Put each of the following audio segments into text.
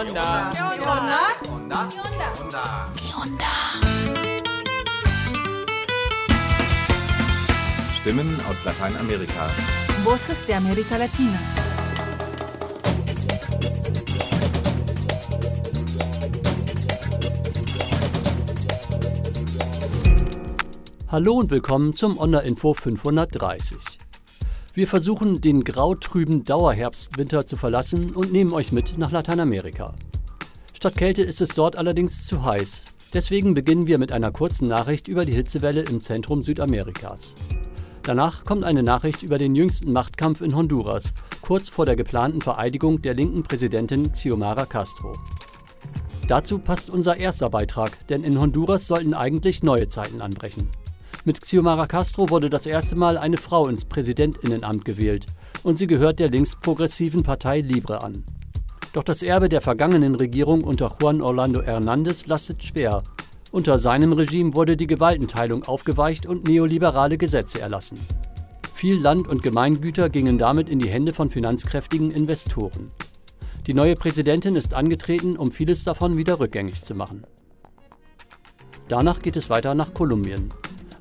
onda? ¿Qué onda? Onda. ¿Qué onda? Stimmen aus Lateinamerika. Voces de América Latina. Hallo und willkommen zum Onda-Info 530. Wir versuchen, den grautrüben Dauerherbstwinter zu verlassen und nehmen euch mit nach Lateinamerika. Statt Kälte ist es dort allerdings zu heiß. Deswegen beginnen wir mit einer kurzen Nachricht über die Hitzewelle im Zentrum Südamerikas. Danach kommt eine Nachricht über den jüngsten Machtkampf in Honduras, kurz vor der geplanten Vereidigung der linken Präsidentin Xiomara Castro. Dazu passt unser erster Beitrag, denn in Honduras sollten eigentlich neue Zeiten anbrechen. Mit Xiomara Castro wurde das erste Mal eine Frau ins Präsidentinnenamt gewählt und sie gehört der linksprogressiven Partei Libre an. Doch das Erbe der vergangenen Regierung unter Juan Orlando Hernández lastet schwer. Unter seinem Regime wurde die Gewaltenteilung aufgeweicht und neoliberale Gesetze erlassen. Viel Land und Gemeingüter gingen damit in die Hände von finanzkräftigen Investoren. Die neue Präsidentin ist angetreten, um vieles davon wieder rückgängig zu machen. Danach geht es weiter nach Kolumbien.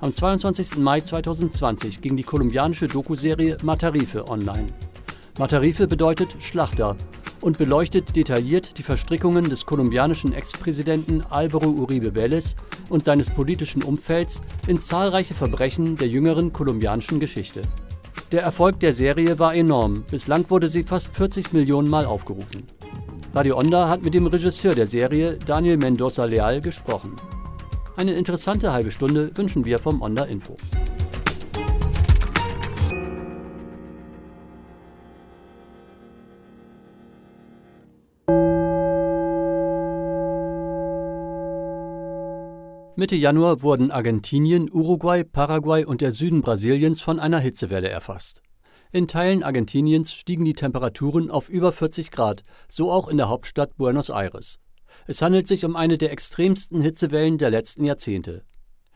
Am 22. Mai 2020 ging die kolumbianische Dokuserie Matarife online. Matarife bedeutet Schlachter und beleuchtet detailliert die Verstrickungen des kolumbianischen Ex-Präsidenten Álvaro Uribe Vélez und seines politischen Umfelds in zahlreiche Verbrechen der jüngeren kolumbianischen Geschichte. Der Erfolg der Serie war enorm. Bislang wurde sie fast 40 Millionen Mal aufgerufen. Radio Onda hat mit dem Regisseur der Serie, Daniel Mendoza Leal, gesprochen. Eine interessante halbe Stunde wünschen wir vom Onda Info. Mitte Januar wurden Argentinien, Uruguay, Paraguay und der Süden Brasiliens von einer Hitzewelle erfasst. In Teilen Argentiniens stiegen die Temperaturen auf über 40 Grad, so auch in der Hauptstadt Buenos Aires. Es handelt sich um eine der extremsten Hitzewellen der letzten Jahrzehnte.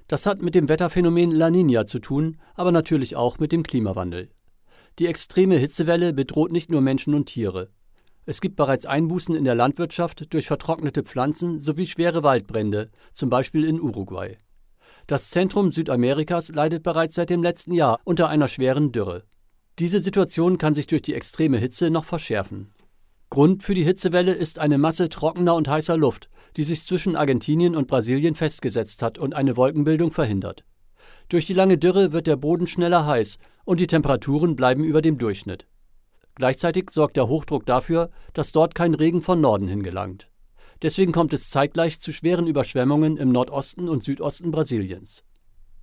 Das hat mit dem Wetterphänomen La Nina zu tun, aber natürlich auch mit dem Klimawandel. Die extreme Hitzewelle bedroht nicht nur Menschen und Tiere. Es gibt bereits Einbußen in der Landwirtschaft durch vertrocknete Pflanzen sowie schwere Waldbrände, zum Beispiel in Uruguay. Das Zentrum Südamerikas leidet bereits seit dem letzten Jahr unter einer schweren Dürre. Diese Situation kann sich durch die extreme Hitze noch verschärfen. Grund für die Hitzewelle ist eine Masse trockener und heißer Luft, die sich zwischen Argentinien und Brasilien festgesetzt hat und eine Wolkenbildung verhindert. Durch die lange Dürre wird der Boden schneller heiß und die Temperaturen bleiben über dem Durchschnitt. Gleichzeitig sorgt der Hochdruck dafür, dass dort kein Regen von Norden hingelangt. Deswegen kommt es zeitgleich zu schweren Überschwemmungen im Nordosten und Südosten Brasiliens.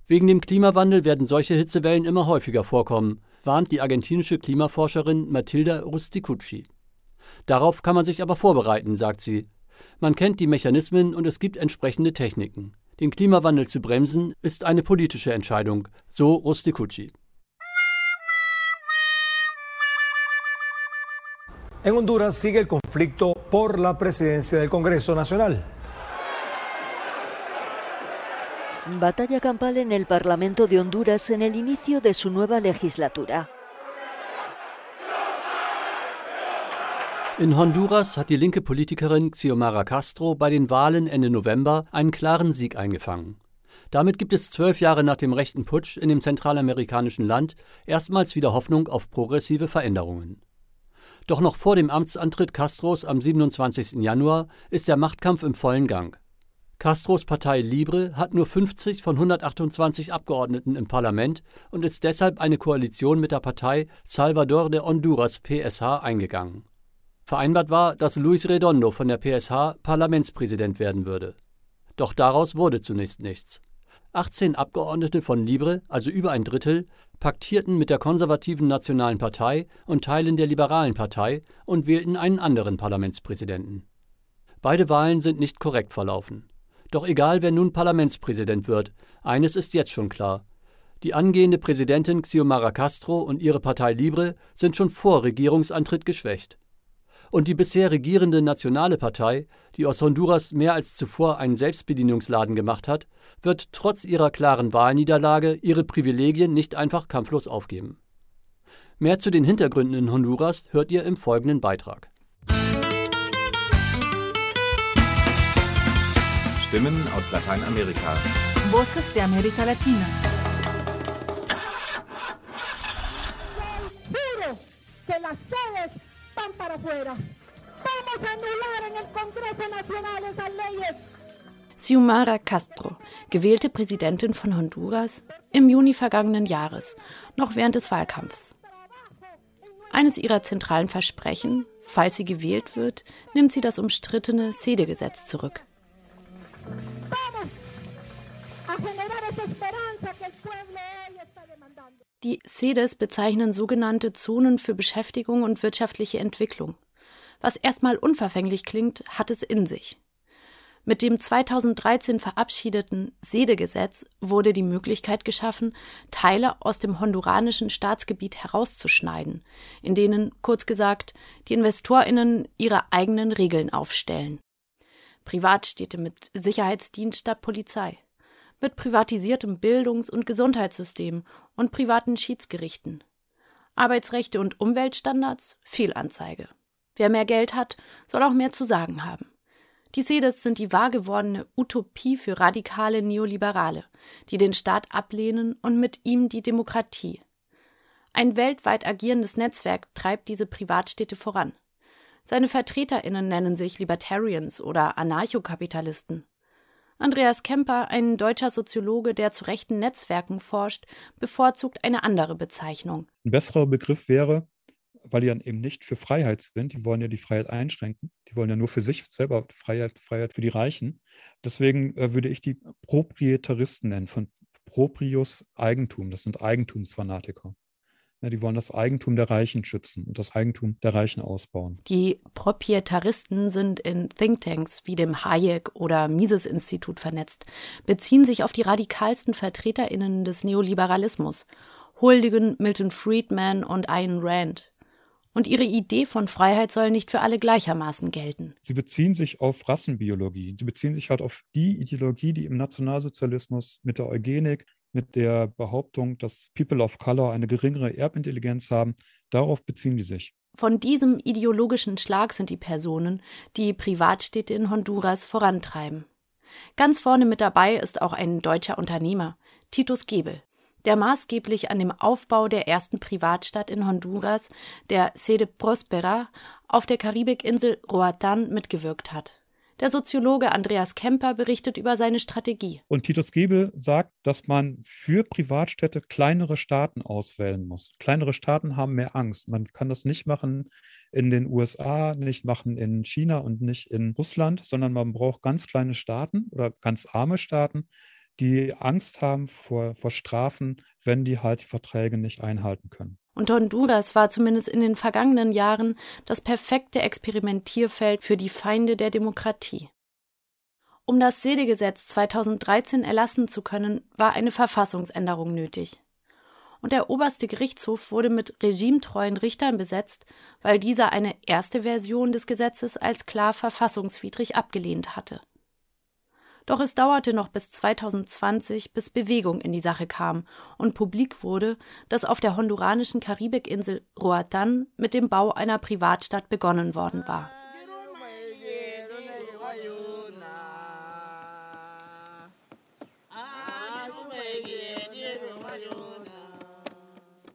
Wegen dem Klimawandel werden solche Hitzewellen immer häufiger vorkommen, warnt die argentinische Klimaforscherin Matilda Rusticucci. Darauf kann man sich aber vorbereiten, sagt sie. Man kennt die Mechanismen und es gibt entsprechende Techniken. Den Klimawandel zu bremsen ist eine politische Entscheidung, so Rusticucci. En Honduras sigue el conflicto por la presidencia del Congreso Nacional. Batalla campal en el Parlamento de Honduras en el inicio de su nueva legislatura. In Honduras hat die linke Politikerin Xiomara Castro bei den Wahlen Ende November einen klaren Sieg eingefangen. Damit gibt es zwölf Jahre nach dem rechten Putsch in dem zentralamerikanischen Land erstmals wieder Hoffnung auf progressive Veränderungen. Doch noch vor dem Amtsantritt Castros am 27. Januar ist der Machtkampf im vollen Gang. Castros Partei Libre hat nur 50 von 128 Abgeordneten im Parlament und ist deshalb eine Koalition mit der Partei Salvador de Honduras PSH eingegangen. Vereinbart war, dass Luis Redondo von der PSH Parlamentspräsident werden würde. Doch daraus wurde zunächst nichts. 18 Abgeordnete von Libre, also über ein Drittel, paktierten mit der konservativen Nationalen Partei und Teilen der Liberalen Partei und wählten einen anderen Parlamentspräsidenten. Beide Wahlen sind nicht korrekt verlaufen. Doch egal, wer nun Parlamentspräsident wird, eines ist jetzt schon klar. Die angehende Präsidentin Xiomara Castro und ihre Partei Libre sind schon vor Regierungsantritt geschwächt. Und die bisher regierende Nationale Partei, die aus Honduras mehr als zuvor einen Selbstbedienungsladen gemacht hat, wird trotz ihrer klaren Wahlniederlage ihre Privilegien nicht einfach kampflos aufgeben. Mehr zu den Hintergründen in Honduras hört ihr im folgenden Beitrag. Stimmen aus Lateinamerika. Voces de América Latina. Juro que las sedes van para afuera. Vamos a anular en el Congreso Nacional esas leyes. Xiomara Castro, gewählte Präsidentin von Honduras im Juni vergangenen Jahres, noch während des Wahlkampfs. Eines ihrer zentralen Versprechen, falls sie gewählt wird, nimmt sie das umstrittene Sede-Gesetz zurück. Die CEDES bezeichnen sogenannte Zonen für Beschäftigung und wirtschaftliche Entwicklung. Was erstmal unverfänglich klingt, hat es in sich. Mit dem 2013 verabschiedeten Sede-Gesetz wurde die Möglichkeit geschaffen, Teile aus dem honduranischen Staatsgebiet herauszuschneiden, in denen, kurz gesagt, die InvestorInnen ihre eigenen Regeln aufstellen. Privatstädte mit Sicherheitsdienst statt Polizei, mit privatisiertem Bildungs- und Gesundheitssystem und privaten Schiedsgerichten. Arbeitsrechte und Umweltstandards, Fehlanzeige. Wer mehr Geld hat, soll auch mehr zu sagen haben. Die CEDES sind die wahr gewordene Utopie für radikale Neoliberale, die den Staat ablehnen und mit ihm die Demokratie. Ein weltweit agierendes Netzwerk treibt diese Privatstädte voran. Seine VertreterInnen nennen sich Libertarians oder Anarchokapitalisten. Andreas Kemper, ein deutscher Soziologe, der zu rechten Netzwerken forscht, bevorzugt eine andere Bezeichnung. Ein besserer Begriff wäre, weil die dann eben nicht für Freiheit sind, die wollen ja die Freiheit einschränken, die wollen ja nur für sich selber Freiheit, Freiheit für die Reichen. Deswegen äh, würde ich die Proprietaristen nennen, von Proprius Eigentum, das sind Eigentumsfanatiker. Ja, die wollen das Eigentum der Reichen schützen und das Eigentum der Reichen ausbauen. Die Propietaristen sind in Thinktanks wie dem Hayek oder Mises-Institut vernetzt, beziehen sich auf die radikalsten VertreterInnen des Neoliberalismus, huldigen Milton Friedman und Ayn Rand. Und ihre Idee von Freiheit soll nicht für alle gleichermaßen gelten. Sie beziehen sich auf Rassenbiologie. Sie beziehen sich halt auf die Ideologie, die im Nationalsozialismus mit der Eugenik, mit der Behauptung, dass People of Color eine geringere Erbintelligenz haben, darauf beziehen die sich. Von diesem ideologischen Schlag sind die Personen, die Privatstädte in Honduras vorantreiben. Ganz vorne mit dabei ist auch ein deutscher Unternehmer, Titus Gebel, der maßgeblich an dem Aufbau der ersten Privatstadt in Honduras, der Sede Prospera, auf der Karibikinsel Roatan mitgewirkt hat. Der Soziologe Andreas Kemper berichtet über seine Strategie. Und Titus Gebel sagt, dass man für Privatstädte kleinere Staaten auswählen muss. Kleinere Staaten haben mehr Angst. Man kann das nicht machen in den USA, nicht machen in China und nicht in Russland, sondern man braucht ganz kleine Staaten oder ganz arme Staaten, die Angst haben vor, vor Strafen, wenn die halt die Verträge nicht einhalten können. Und Honduras war zumindest in den vergangenen Jahren das perfekte Experimentierfeld für die Feinde der Demokratie. Um das Sede-Gesetz 2013 erlassen zu können, war eine Verfassungsänderung nötig. Und der oberste Gerichtshof wurde mit regimetreuen Richtern besetzt, weil dieser eine erste Version des Gesetzes als klar verfassungswidrig abgelehnt hatte. Doch es dauerte noch bis 2020, bis Bewegung in die Sache kam und publik wurde, dass auf der honduranischen Karibikinsel Roatán mit dem Bau einer Privatstadt begonnen worden war.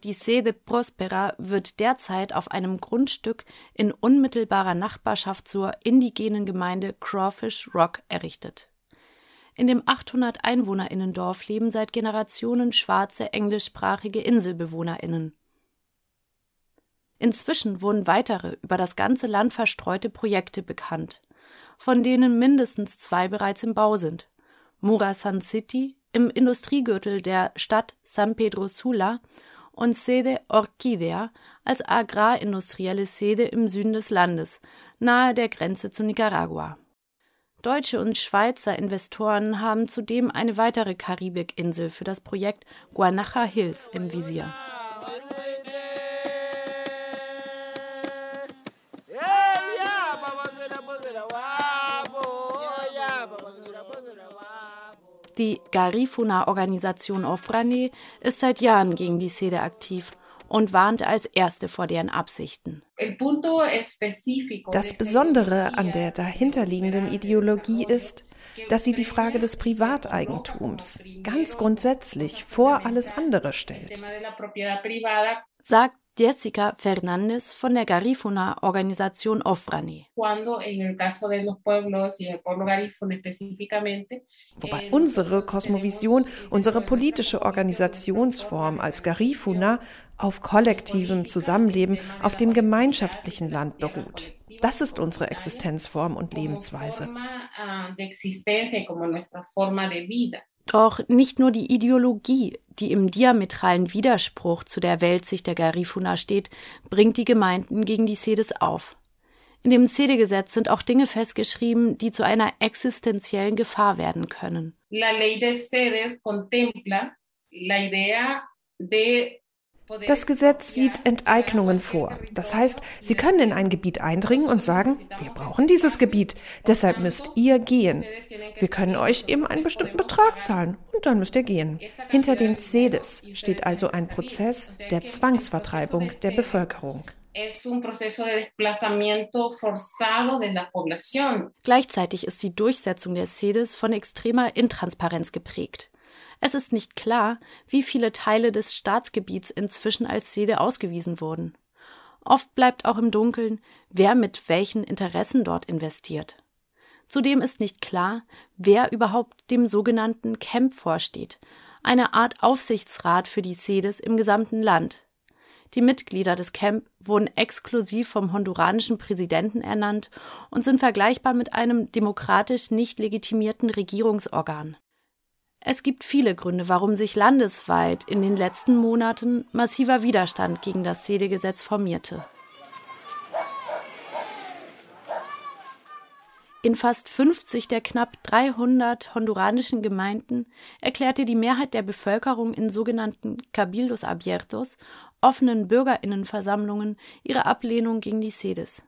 Die Sede Prospera wird derzeit auf einem Grundstück in unmittelbarer Nachbarschaft zur indigenen Gemeinde Crawfish Rock errichtet. In dem 800 Einwohnerinnendorf leben seit Generationen schwarze englischsprachige Inselbewohnerinnen. Inzwischen wurden weitere über das ganze Land verstreute Projekte bekannt, von denen mindestens zwei bereits im Bau sind. Murasan City im Industriegürtel der Stadt San Pedro Sula und Sede Orquídea als agrarindustrielle Sede im Süden des Landes, nahe der Grenze zu Nicaragua. Deutsche und Schweizer Investoren haben zudem eine weitere Karibikinsel für das Projekt Guanaja Hills im Visier. Die Garifuna-Organisation Ofrane ist seit Jahren gegen die Sede aktiv und warnt als erste vor deren Absichten. Das Besondere an der dahinterliegenden Ideologie ist, dass sie die Frage des Privateigentums ganz grundsätzlich vor alles andere stellt. Sagt Jessica Fernández von der Garifuna Organisation Ofrani. Wobei unsere Kosmovision, unsere politische Organisationsform als Garifuna auf kollektivem Zusammenleben auf dem gemeinschaftlichen Land beruht. Das ist unsere Existenzform und Lebensweise. Doch nicht nur die Ideologie, die im diametralen Widerspruch zu der Weltsicht der Garifuna steht, bringt die Gemeinden gegen die Sedes auf. In dem Sede-Gesetz sind auch Dinge festgeschrieben, die zu einer existenziellen Gefahr werden können. La ley de Sedes contempla la idea de das Gesetz sieht Enteignungen vor. Das heißt, Sie können in ein Gebiet eindringen und sagen, wir brauchen dieses Gebiet, deshalb müsst ihr gehen. Wir können euch eben einen bestimmten Betrag zahlen und dann müsst ihr gehen. Hinter den CEDES steht also ein Prozess der Zwangsvertreibung der Bevölkerung. Gleichzeitig ist die Durchsetzung der CEDES von extremer Intransparenz geprägt. Es ist nicht klar, wie viele Teile des Staatsgebiets inzwischen als Sede ausgewiesen wurden. Oft bleibt auch im Dunkeln, wer mit welchen Interessen dort investiert. Zudem ist nicht klar, wer überhaupt dem sogenannten Camp vorsteht, eine Art Aufsichtsrat für die Sedes im gesamten Land. Die Mitglieder des Camp wurden exklusiv vom honduranischen Präsidenten ernannt und sind vergleichbar mit einem demokratisch nicht legitimierten Regierungsorgan. Es gibt viele Gründe, warum sich landesweit in den letzten Monaten massiver Widerstand gegen das Sedegesetz formierte. In fast 50 der knapp 300 honduranischen Gemeinden erklärte die Mehrheit der Bevölkerung in sogenannten Cabildos Abiertos, offenen Bürgerinnenversammlungen, ihre Ablehnung gegen die Sedes.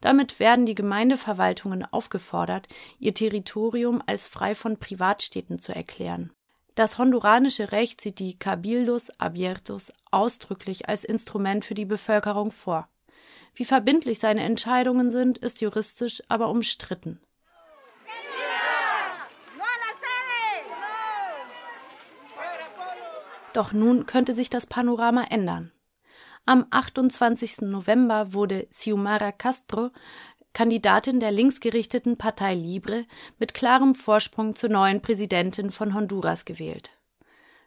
Damit werden die Gemeindeverwaltungen aufgefordert, ihr Territorium als frei von Privatstädten zu erklären. Das honduranische Recht sieht die Cabildos Abiertos ausdrücklich als Instrument für die Bevölkerung vor. Wie verbindlich seine Entscheidungen sind, ist juristisch aber umstritten. Doch nun könnte sich das Panorama ändern. Am 28. November wurde Xiomara Castro, Kandidatin der linksgerichteten Partei Libre, mit klarem Vorsprung zur neuen Präsidentin von Honduras gewählt.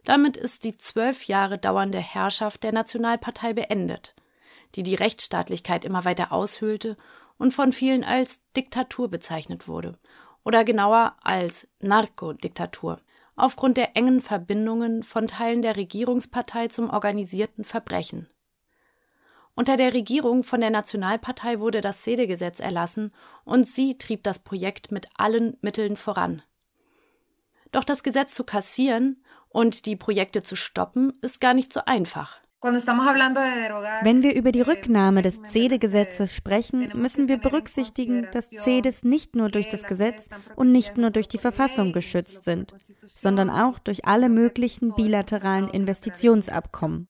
Damit ist die zwölf Jahre dauernde Herrschaft der Nationalpartei beendet, die die Rechtsstaatlichkeit immer weiter aushöhlte und von vielen als Diktatur bezeichnet wurde, oder genauer als Narkodiktatur, aufgrund der engen Verbindungen von Teilen der Regierungspartei zum organisierten Verbrechen. Unter der Regierung von der Nationalpartei wurde das Sedegesetz erlassen und sie trieb das Projekt mit allen Mitteln voran. Doch das Gesetz zu kassieren und die Projekte zu stoppen, ist gar nicht so einfach. Wenn wir über die Rücknahme des CEDE-Gesetzes sprechen, müssen wir berücksichtigen, dass CEDES nicht nur durch das Gesetz und nicht nur durch die Verfassung geschützt sind, sondern auch durch alle möglichen bilateralen Investitionsabkommen.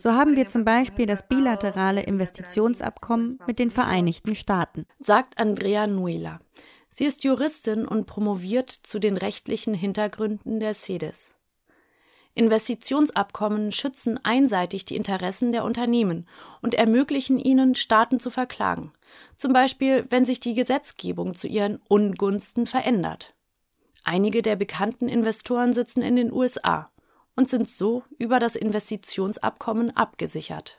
So haben wir zum Beispiel das bilaterale Investitionsabkommen mit den Vereinigten Staaten. Sagt Andrea Nuela. Sie ist Juristin und promoviert zu den rechtlichen Hintergründen der CEDES. Investitionsabkommen schützen einseitig die Interessen der Unternehmen und ermöglichen ihnen, Staaten zu verklagen, zum Beispiel wenn sich die Gesetzgebung zu ihren Ungunsten verändert. Einige der bekannten Investoren sitzen in den USA und sind so über das Investitionsabkommen abgesichert.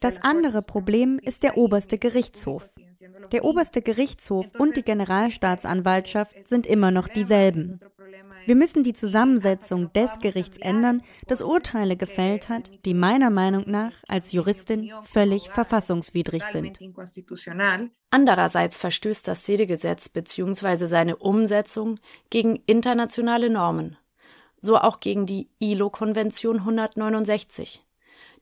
Das andere Problem ist der oberste Gerichtshof. Der oberste Gerichtshof und die Generalstaatsanwaltschaft sind immer noch dieselben. Wir müssen die Zusammensetzung des Gerichts ändern, das Urteile gefällt hat, die meiner Meinung nach als Juristin völlig verfassungswidrig sind. Andererseits verstößt das Sedegesetz bzw. seine Umsetzung gegen internationale Normen so auch gegen die ILO-Konvention 169,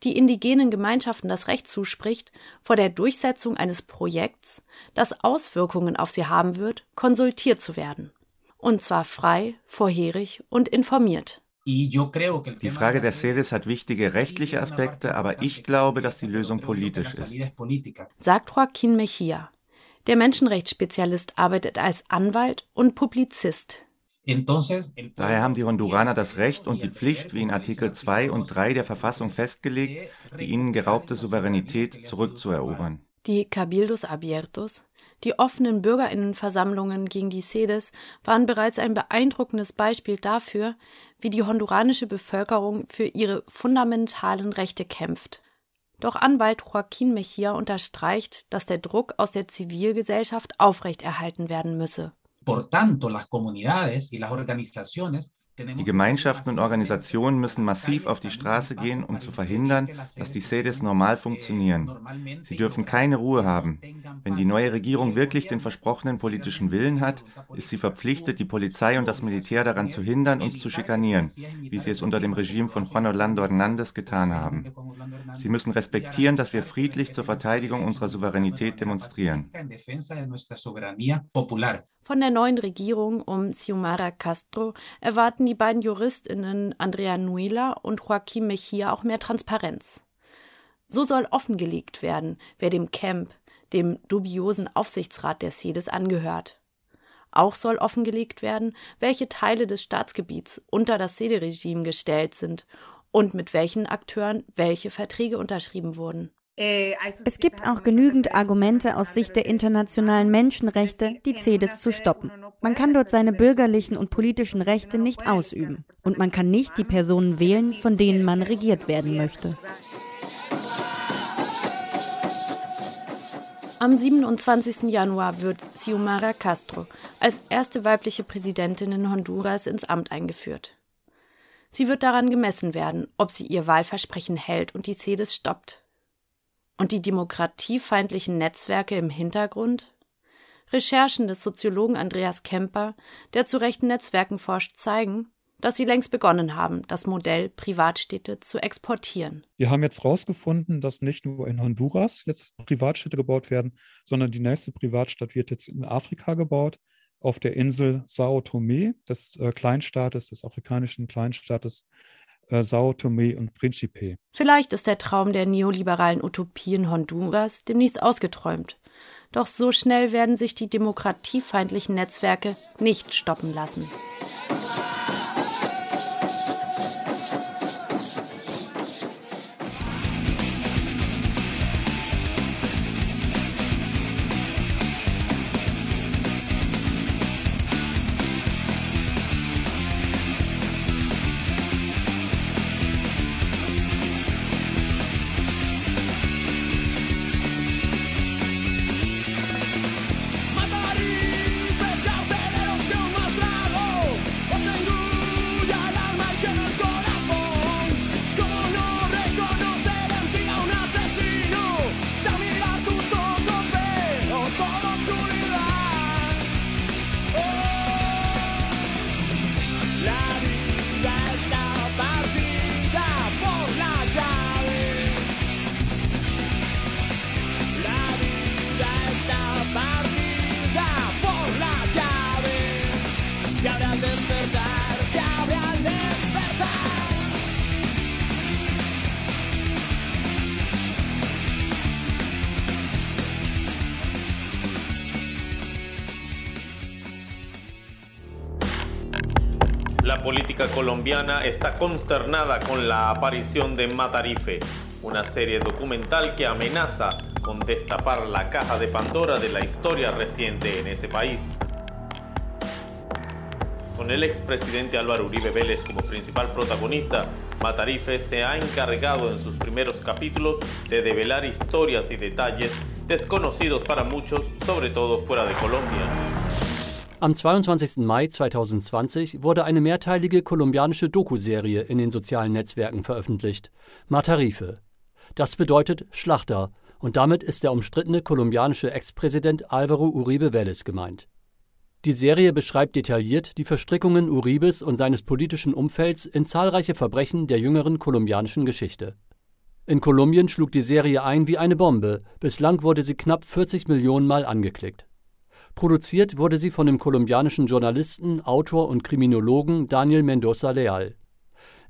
die indigenen Gemeinschaften das Recht zuspricht, vor der Durchsetzung eines Projekts, das Auswirkungen auf sie haben wird, konsultiert zu werden. Und zwar frei, vorherig und informiert. Die Frage der CEDES hat wichtige rechtliche Aspekte, aber ich glaube, dass die Lösung politisch ist. Sagt Joaquin Mejia. Der Menschenrechtsspezialist arbeitet als Anwalt und Publizist. Daher haben die Honduraner das Recht und die Pflicht, wie in Artikel 2 und 3 der Verfassung festgelegt, die ihnen geraubte Souveränität zurückzuerobern. Die Cabildos Abiertos, die offenen Bürgerinnenversammlungen gegen die Sedes, waren bereits ein beeindruckendes Beispiel dafür, wie die honduranische Bevölkerung für ihre fundamentalen Rechte kämpft. Doch Anwalt Joaquín Mejía unterstreicht, dass der Druck aus der Zivilgesellschaft aufrechterhalten werden müsse. Por tanto, las comunidades y las organizaciones die Gemeinschaften und Organisationen müssen massiv auf die Straße gehen, um zu verhindern, dass die SEDES normal funktionieren. Sie dürfen keine Ruhe haben. Wenn die neue Regierung wirklich den versprochenen politischen Willen hat, ist sie verpflichtet, die Polizei und das Militär daran zu hindern, uns zu schikanieren, wie sie es unter dem Regime von Juan Orlando Hernández getan haben. Sie müssen respektieren, dass wir friedlich zur Verteidigung unserer Souveränität demonstrieren. Von der neuen Regierung um Xiomara Castro erwarten die beiden JuristInnen Andrea Nuela und Joaquim Mejia auch mehr Transparenz. So soll offengelegt werden, wer dem Camp, dem dubiosen Aufsichtsrat der CEDES, angehört. Auch soll offengelegt werden, welche Teile des Staatsgebiets unter das SEDE-Regime gestellt sind und mit welchen Akteuren welche Verträge unterschrieben wurden. Es gibt auch genügend Argumente aus Sicht der internationalen Menschenrechte, die CEDES zu stoppen. Man kann dort seine bürgerlichen und politischen Rechte nicht ausüben. Und man kann nicht die Personen wählen, von denen man regiert werden möchte. Am 27. Januar wird Xiomara Castro als erste weibliche Präsidentin in Honduras ins Amt eingeführt. Sie wird daran gemessen werden, ob sie ihr Wahlversprechen hält und die CEDES stoppt. Und die demokratiefeindlichen Netzwerke im Hintergrund? Recherchen des Soziologen Andreas Kemper, der zu rechten Netzwerken forscht, zeigen, dass sie längst begonnen haben, das Modell Privatstädte zu exportieren. Wir haben jetzt herausgefunden, dass nicht nur in Honduras jetzt Privatstädte gebaut werden, sondern die nächste Privatstadt wird jetzt in Afrika gebaut, auf der Insel Sao Tome, des äh, Kleinstaates, des afrikanischen Kleinstaates äh, Sao Tome und Principe. Vielleicht ist der Traum der neoliberalen Utopien Honduras demnächst ausgeträumt. Doch so schnell werden sich die demokratiefeindlichen Netzwerke nicht stoppen lassen. Colombiana está consternada con la aparición de Matarife, una serie documental que amenaza con destapar la caja de Pandora de la historia reciente en ese país. Con el expresidente Álvaro Uribe Vélez como principal protagonista, Matarife se ha encargado en sus primeros capítulos de develar historias y detalles desconocidos para muchos, sobre todo fuera de Colombia. Am 22. Mai 2020 wurde eine mehrteilige kolumbianische Dokuserie in den sozialen Netzwerken veröffentlicht. Matarife. Das bedeutet Schlachter und damit ist der umstrittene kolumbianische Ex-Präsident Álvaro Uribe Vélez gemeint. Die Serie beschreibt detailliert die Verstrickungen Uribes und seines politischen Umfelds in zahlreiche Verbrechen der jüngeren kolumbianischen Geschichte. In Kolumbien schlug die Serie ein wie eine Bombe, bislang wurde sie knapp 40 Millionen Mal angeklickt. Produziert wurde sie von dem kolumbianischen Journalisten, Autor und Kriminologen Daniel Mendoza Leal.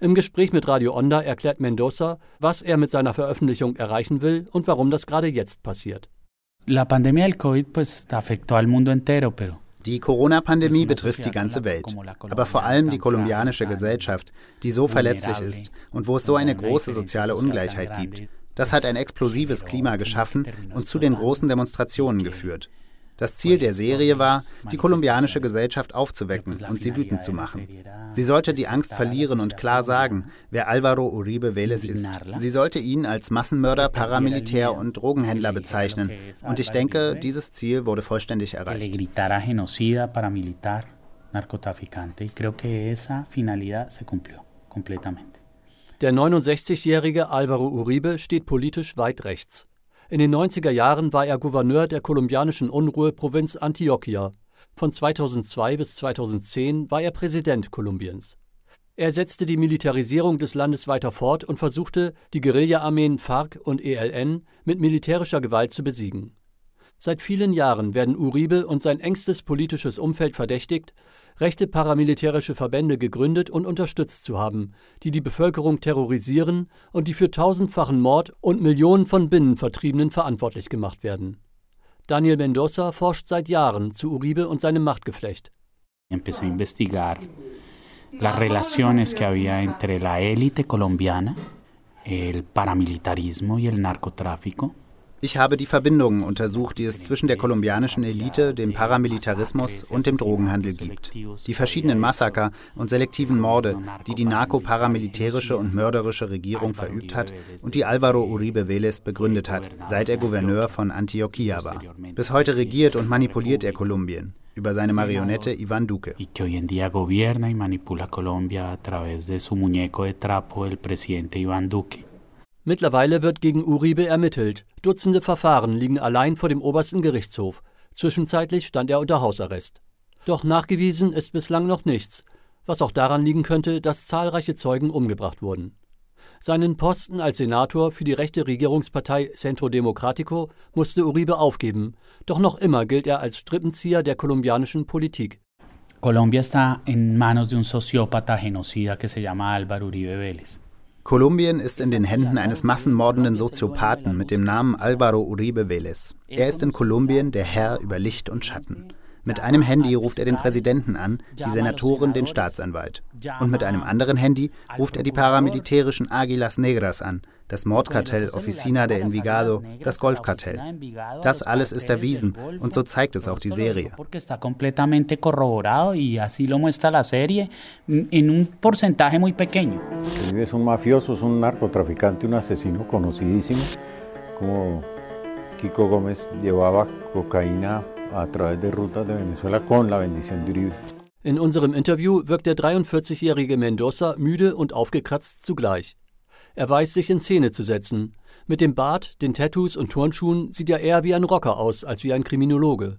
Im Gespräch mit Radio Onda erklärt Mendoza, was er mit seiner Veröffentlichung erreichen will und warum das gerade jetzt passiert. La pandemia del COVID pues afectó al mundo entero, pero die Corona-Pandemie betrifft die ganze Welt, aber vor allem die kolumbianische Gesellschaft, die so verletzlich ist und wo es so eine große soziale Ungleichheit gibt. Das hat ein explosives Klima geschaffen und zu den großen Demonstrationen geführt. Das Ziel der Serie war, die kolumbianische Gesellschaft aufzuwecken und sie wütend zu machen. Sie sollte die Angst verlieren und klar sagen, wer Alvaro Uribe Vélez ist. Sie sollte ihn als Massenmörder, Paramilitär und Drogenhändler bezeichnen. Und ich denke, dieses Ziel wurde vollständig erreicht. Der 69-jährige Alvaro Uribe steht politisch weit rechts. In den 90er Jahren war er Gouverneur der kolumbianischen Unruheprovinz Antioquia. Von 2002 bis 2010 war er Präsident Kolumbiens. Er setzte die Militarisierung des Landes weiter fort und versuchte, die Guerilla-Armeen FARC und ELN mit militärischer Gewalt zu besiegen. Seit vielen Jahren werden Uribe und sein engstes politisches Umfeld verdächtigt, rechte paramilitärische Verbände gegründet und unterstützt zu haben, die die Bevölkerung terrorisieren und die für tausendfachen Mord und Millionen von Binnenvertriebenen verantwortlich gemacht werden. Daniel Mendoza forscht seit Jahren zu Uribe und seinem Machtgeflecht. Empecé a investigar las relaciones que había entre la élite colombiana, el paramilitarismo y el narcotráfico. Ich habe die Verbindungen untersucht, die es zwischen der kolumbianischen Elite, dem Paramilitarismus und dem Drogenhandel gibt. Die verschiedenen Massaker und selektiven Morde, die die narko-paramilitärische und mörderische Regierung verübt hat und die Alvaro Uribe Vélez begründet hat, seit er Gouverneur von Antioquia war. Bis heute regiert und manipuliert er Kolumbien über seine Marionette Ivan Duque. Iván Duque. Mittlerweile wird gegen Uribe ermittelt. Dutzende Verfahren liegen allein vor dem obersten Gerichtshof. Zwischenzeitlich stand er unter Hausarrest. Doch nachgewiesen ist bislang noch nichts, was auch daran liegen könnte, dass zahlreiche Zeugen umgebracht wurden. Seinen Posten als Senator für die rechte Regierungspartei Centro Democrático musste Uribe aufgeben, doch noch immer gilt er als Strippenzieher der kolumbianischen Politik. Colombia está en manos de un sociópata genocida que se llama Álvaro Uribe Vélez. Kolumbien ist in den Händen eines massenmordenden Soziopathen mit dem Namen Alvaro Uribe Vélez. Er ist in Kolumbien der Herr über Licht und Schatten. Mit einem Handy ruft er den Präsidenten an, die Senatorin den Staatsanwalt. Und mit einem anderen Handy ruft er die paramilitärischen Aguilas Negras an, das Mordkartell Oficina de Envigado, das Golfkartell. Das alles ist erwiesen und so zeigt es auch die Serie. Es un mafioso, es un narcotraficante, un asesino conocidísimo, como Kiko Gómez llevaba cocaína a través de rutas de Venezuela con la bendición de Uribe. In unserem Interview wirkt der 43-jährige Mendoza müde und aufgekratzt zugleich. Er weiß sich in Szene zu setzen. Mit dem Bart, den Tattoos und Turnschuhen sieht er eher wie ein Rocker aus als wie ein Kriminologe.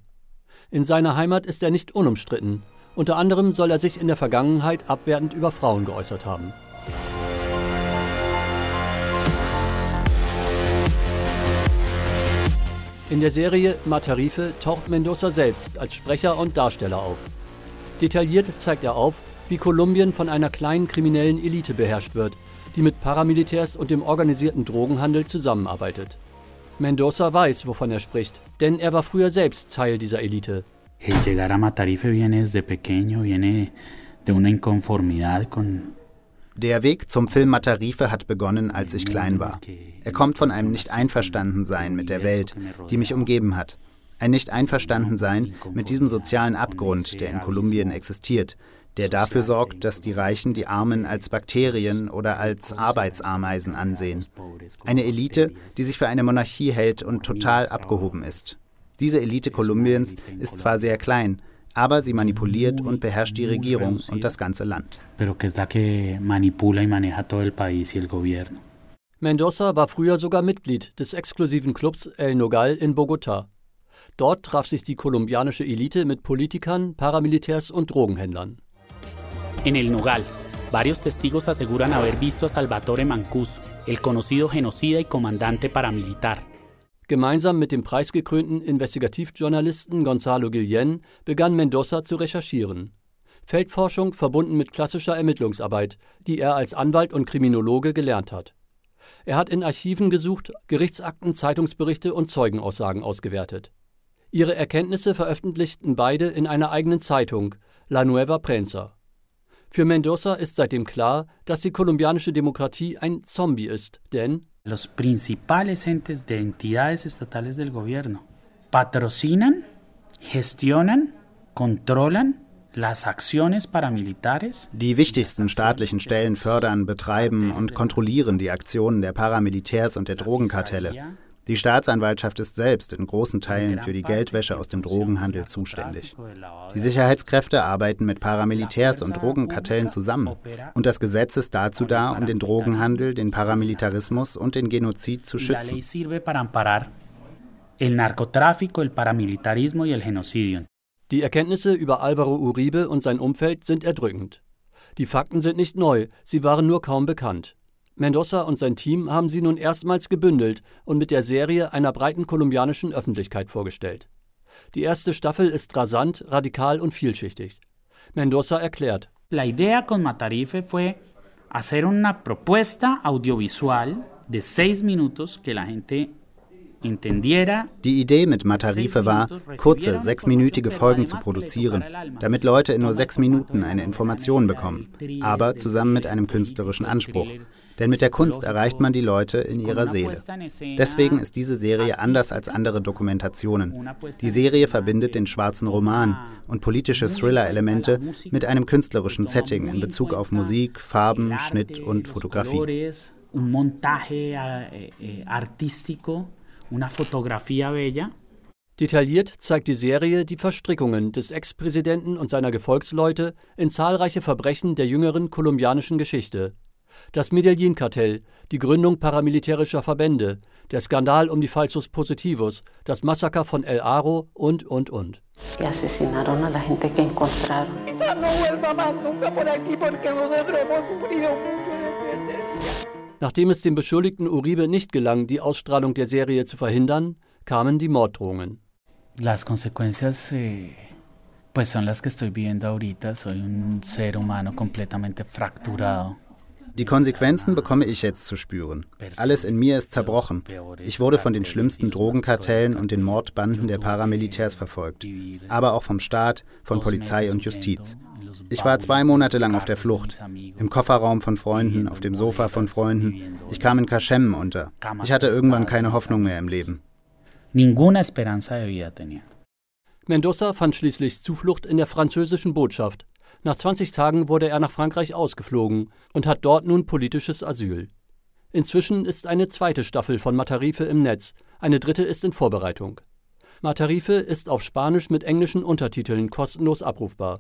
In seiner Heimat ist er nicht unumstritten. Unter anderem soll er sich in der Vergangenheit abwertend über Frauen geäußert haben. In der Serie Matarife taucht Mendoza selbst als Sprecher und Darsteller auf. Detailliert zeigt er auf, wie Kolumbien von einer kleinen kriminellen Elite beherrscht wird, die mit Paramilitärs und dem organisierten Drogenhandel zusammenarbeitet. Mendoza weiß, wovon er spricht, denn er war früher selbst Teil dieser Elite. El llegar a Matarife viene desde pequeño, viene de una inconformidad con der Weg zum Film Matarife hat begonnen, als ich klein war. Er kommt von einem Nicht-Einverstanden-Sein mit der Welt, die mich umgeben hat. Ein Nicht-Einverstanden-Sein mit diesem sozialen Abgrund, der in Kolumbien existiert, der dafür sorgt, dass die Reichen die Armen als Bakterien oder als Arbeitsameisen ansehen. Eine Elite, die sich für eine Monarchie hält und total abgehoben ist. Diese Elite Kolumbiens ist zwar sehr klein, aber sie manipuliert und beherrscht die Regierung und das ganze Land. Mendoza war früher sogar Mitglied des exklusiven Clubs El Nogal in Bogotá. Dort traf sich die kolumbianische Elite mit Politikern, Paramilitärs und Drogenhändlern. En El Nogal, varios testigos aseguran haber visto a Salvatore Mancus, el conocido genocida y comandante paramilitar. Gemeinsam mit dem preisgekrönten Investigativjournalisten Gonzalo Guillén begann Mendoza zu recherchieren. Feldforschung verbunden mit klassischer Ermittlungsarbeit, die er als Anwalt und Kriminologe gelernt hat. Er hat in Archiven gesucht, Gerichtsakten, Zeitungsberichte und Zeugenaussagen ausgewertet. Ihre Erkenntnisse veröffentlichten beide in einer eigenen Zeitung, La Nueva Prensa. Für Mendoza ist seitdem klar, dass die kolumbianische Demokratie ein Zombie ist, denn los principales entes de entidades estatales del gobierno patrocinan, gestionan, controlan las acciones paramilitares. Die wichtigsten staatlichen Stellen fördern, betreiben und kontrollieren die Aktionen der Paramilitärs und der Drogenkartelle. Die Staatsanwaltschaft ist selbst in großen Teilen für die Geldwäsche aus dem Drogenhandel zuständig. Die Sicherheitskräfte arbeiten mit Paramilitärs und Drogenkartellen zusammen. Und das Gesetz ist dazu da, um den Drogenhandel, den Paramilitarismus und den Genozid zu schützen. Die Erkenntnisse über Alvaro Uribe und sein Umfeld sind erdrückend. Die Fakten sind nicht neu, sie waren nur kaum bekannt. Mendoza und sein Team haben sie nun erstmals gebündelt und mit der Serie einer breiten kolumbianischen Öffentlichkeit vorgestellt. Die erste Staffel ist rasant, radikal und vielschichtig. Mendoza erklärt: La idea con Matarife fue hacer una propuesta audiovisual de seis minutos que la gente die Idee mit Matarife war, kurze, sechsminütige Folgen zu produzieren, damit Leute in nur sechs Minuten eine Information bekommen, aber zusammen mit einem künstlerischen Anspruch. Denn mit der Kunst erreicht man die Leute in ihrer Seele. Deswegen ist diese Serie anders als andere Dokumentationen. Die Serie verbindet den schwarzen Roman und politische Thriller-Elemente mit einem künstlerischen Setting in Bezug auf Musik, Farben, Schnitt und Fotografie. Un montaje eh, eh, artístico una fotografía bella. Detailliert zeigt die Serie die Verstrickungen des Ex-Präsidenten und seiner Gefolgsleute in zahlreiche Verbrechen der jüngeren kolumbianischen Geschichte. Das Medellin-Kartell, die Gründung paramilitärischer Verbände, der Skandal um die Falsos Positivos, das Massaker von El Aro und, und, und. Nachdem es dem Beschuldigten Uribe nicht gelang, die Ausstrahlung der Serie zu verhindern, kamen die Morddrohungen. Las consecuencias eh, pues son las que estoy viviendo ahorita. Soy un ser humano completamente fracturado. Die Konsequenzen bekomme ich jetzt zu spüren. Alles in mir ist zerbrochen. Ich wurde von den schlimmsten Drogenkartellen und den Mordbanden der Paramilitärs verfolgt, aber auch vom Staat, von Polizei und Justiz. Ich war zwei Monate lang auf der Flucht. Im Kofferraum von Freunden, auf dem Sofa von Freunden. Ich kam in Kaschem unter. Ich hatte irgendwann keine Hoffnung mehr im Leben. Ninguna esperanza de vida tenía. Mendoza fand schließlich Zuflucht in der französischen Botschaft. Nach 20 Tagen wurde er nach Frankreich ausgeflogen und hat dort nun politisches Asyl. Inzwischen ist eine zweite Staffel von Matarife im Netz, eine dritte ist in Vorbereitung. Matarife ist auf Spanisch mit englischen Untertiteln kostenlos abrufbar.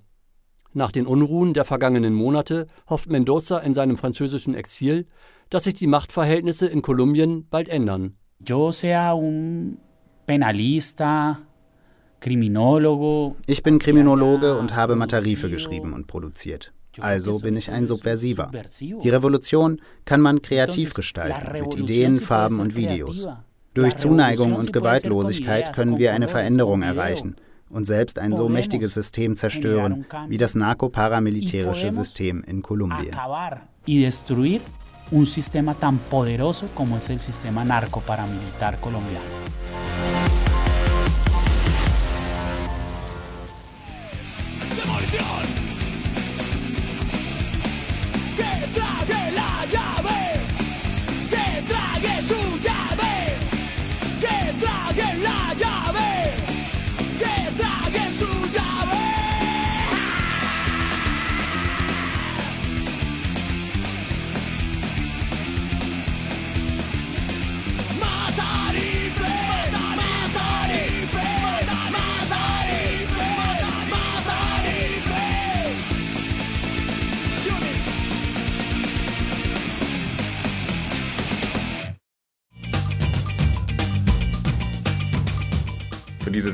Nach den Unruhen der vergangenen Monate hofft Mendoza in seinem französischen Exil, dass sich die Machtverhältnisse in Kolumbien bald ändern. Yo sea un penalista, ich bin Kriminologe und habe Matarife geschrieben und produziert. Also bin ich ein Subversiver. Die Revolution kann man kreativ gestalten, mit Ideen, Farben und Videos. Durch Zuneigung und Gewaltlosigkeit können wir eine Veränderung erreichen und selbst ein so mächtiges System zerstören wie das narkoparamilitärische System in Kolumbien. un sistema tan poderoso como es el sistema narcoparamilitar colombiano. Diese